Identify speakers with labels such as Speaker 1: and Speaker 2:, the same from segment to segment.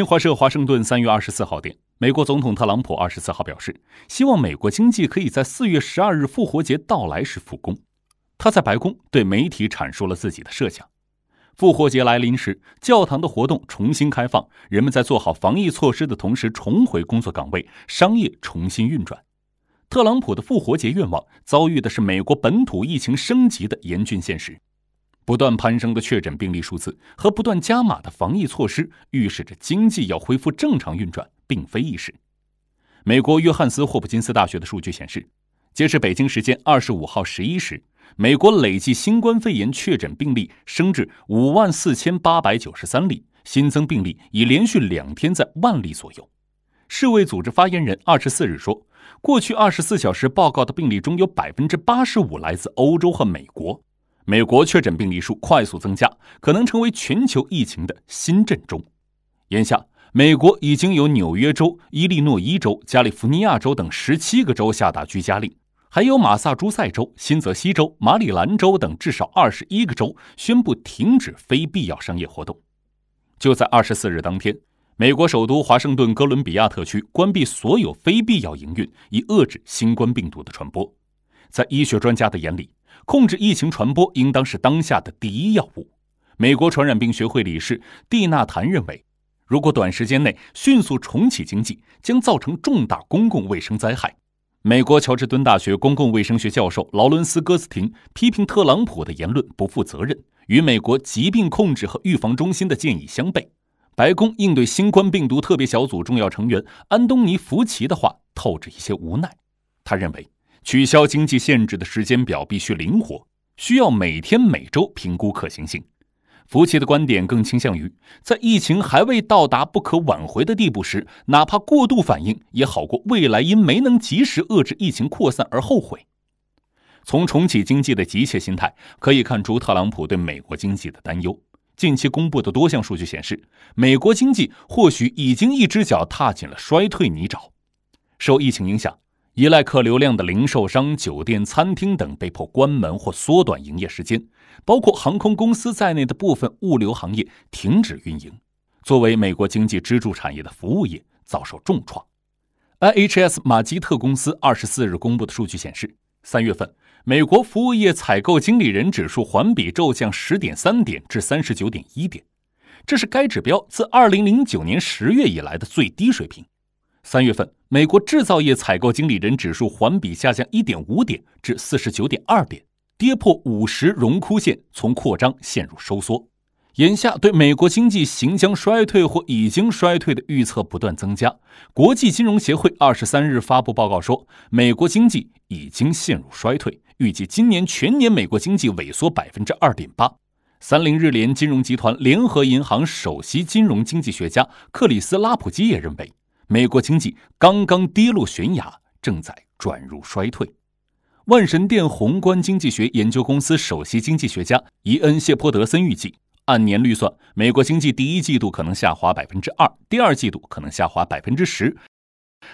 Speaker 1: 新华社华盛顿三月二十四号电，美国总统特朗普二十四号表示，希望美国经济可以在四月十二日复活节到来时复工。他在白宫对媒体阐述了自己的设想：复活节来临时，教堂的活动重新开放，人们在做好防疫措施的同时重回工作岗位，商业重新运转。特朗普的复活节愿望遭遇的是美国本土疫情升级的严峻现实。不断攀升的确诊病例数字和不断加码的防疫措施，预示着经济要恢复正常运转，并非易事。美国约翰斯霍普金斯大学的数据显示，截至北京时间二十五号十一时，美国累计新冠肺炎确诊病例升至五万四千八百九十三例，新增病例已连续两天在万例左右。世卫组织发言人二十四日说，过去二十四小时报告的病例中有百分之八十五来自欧洲和美国。美国确诊病例数快速增加，可能成为全球疫情的新震中。眼下，美国已经有纽约州、伊利诺伊州、加利福尼亚州等十七个州下达居家令，还有马萨诸塞州、新泽西州、马里兰州等至少二十一个州宣布停止非必要商业活动。就在二十四日当天，美国首都华盛顿哥伦比亚特区关闭所有非必要营运，以遏制新冠病毒的传播。在医学专家的眼里，控制疫情传播应当是当下的第一要务。美国传染病学会理事蒂纳谭认为，如果短时间内迅速重启经济，将造成重大公共卫生灾害。美国乔治敦大学公共卫生学教授劳伦斯·戈斯廷批评特朗普的言论不负责任，与美国疾病控制和预防中心的建议相悖。白宫应对新冠病毒特别小组重要成员安东尼·福奇的话透着一些无奈。他认为。取消经济限制的时间表必须灵活，需要每天每周评估可行性。福奇的观点更倾向于，在疫情还未到达不可挽回的地步时，哪怕过度反应也好过未来因没能及时遏制疫情扩散而后悔。从重启经济的急切心态可以看出，特朗普对美国经济的担忧。近期公布的多项数据显示，美国经济或许已经一只脚踏进了衰退泥沼。受疫情影响。依赖客流量的零售商、酒店、餐厅等被迫关门或缩短营业时间，包括航空公司在内的部分物流行业停止运营。作为美国经济支柱产业的服务业遭受重创。IHS 马基特公司二十四日公布的数据显示，三月份美国服务业采购经理人指数环比骤降十点三点至三十九点一点，这是该指标自二零零九年十月以来的最低水平。三月份，美国制造业采购经理人指数环比下降一点五点至四十九点二点，跌破五十荣枯线，从扩张陷入收缩。眼下，对美国经济行将衰退或已经衰退的预测不断增加。国际金融协会二十三日发布报告说，美国经济已经陷入衰退，预计今年全年美国经济萎缩百分之二点八。三菱日联金融集团联合银行首席金融经济学家克里斯拉普基也认为。美国经济刚刚跌落悬崖，正在转入衰退。万神殿宏观经济学研究公司首席经济学家伊恩·谢泼德森预计，按年率算，美国经济第一季度可能下滑百分之二，第二季度可能下滑百分之十。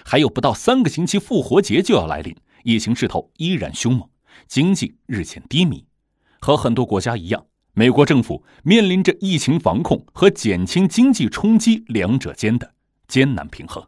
Speaker 1: 还有不到三个星期，复活节就要来临，疫情势头依然凶猛，经济日渐低迷。和很多国家一样，美国政府面临着疫情防控和减轻经济冲击两者间的。艰难平衡。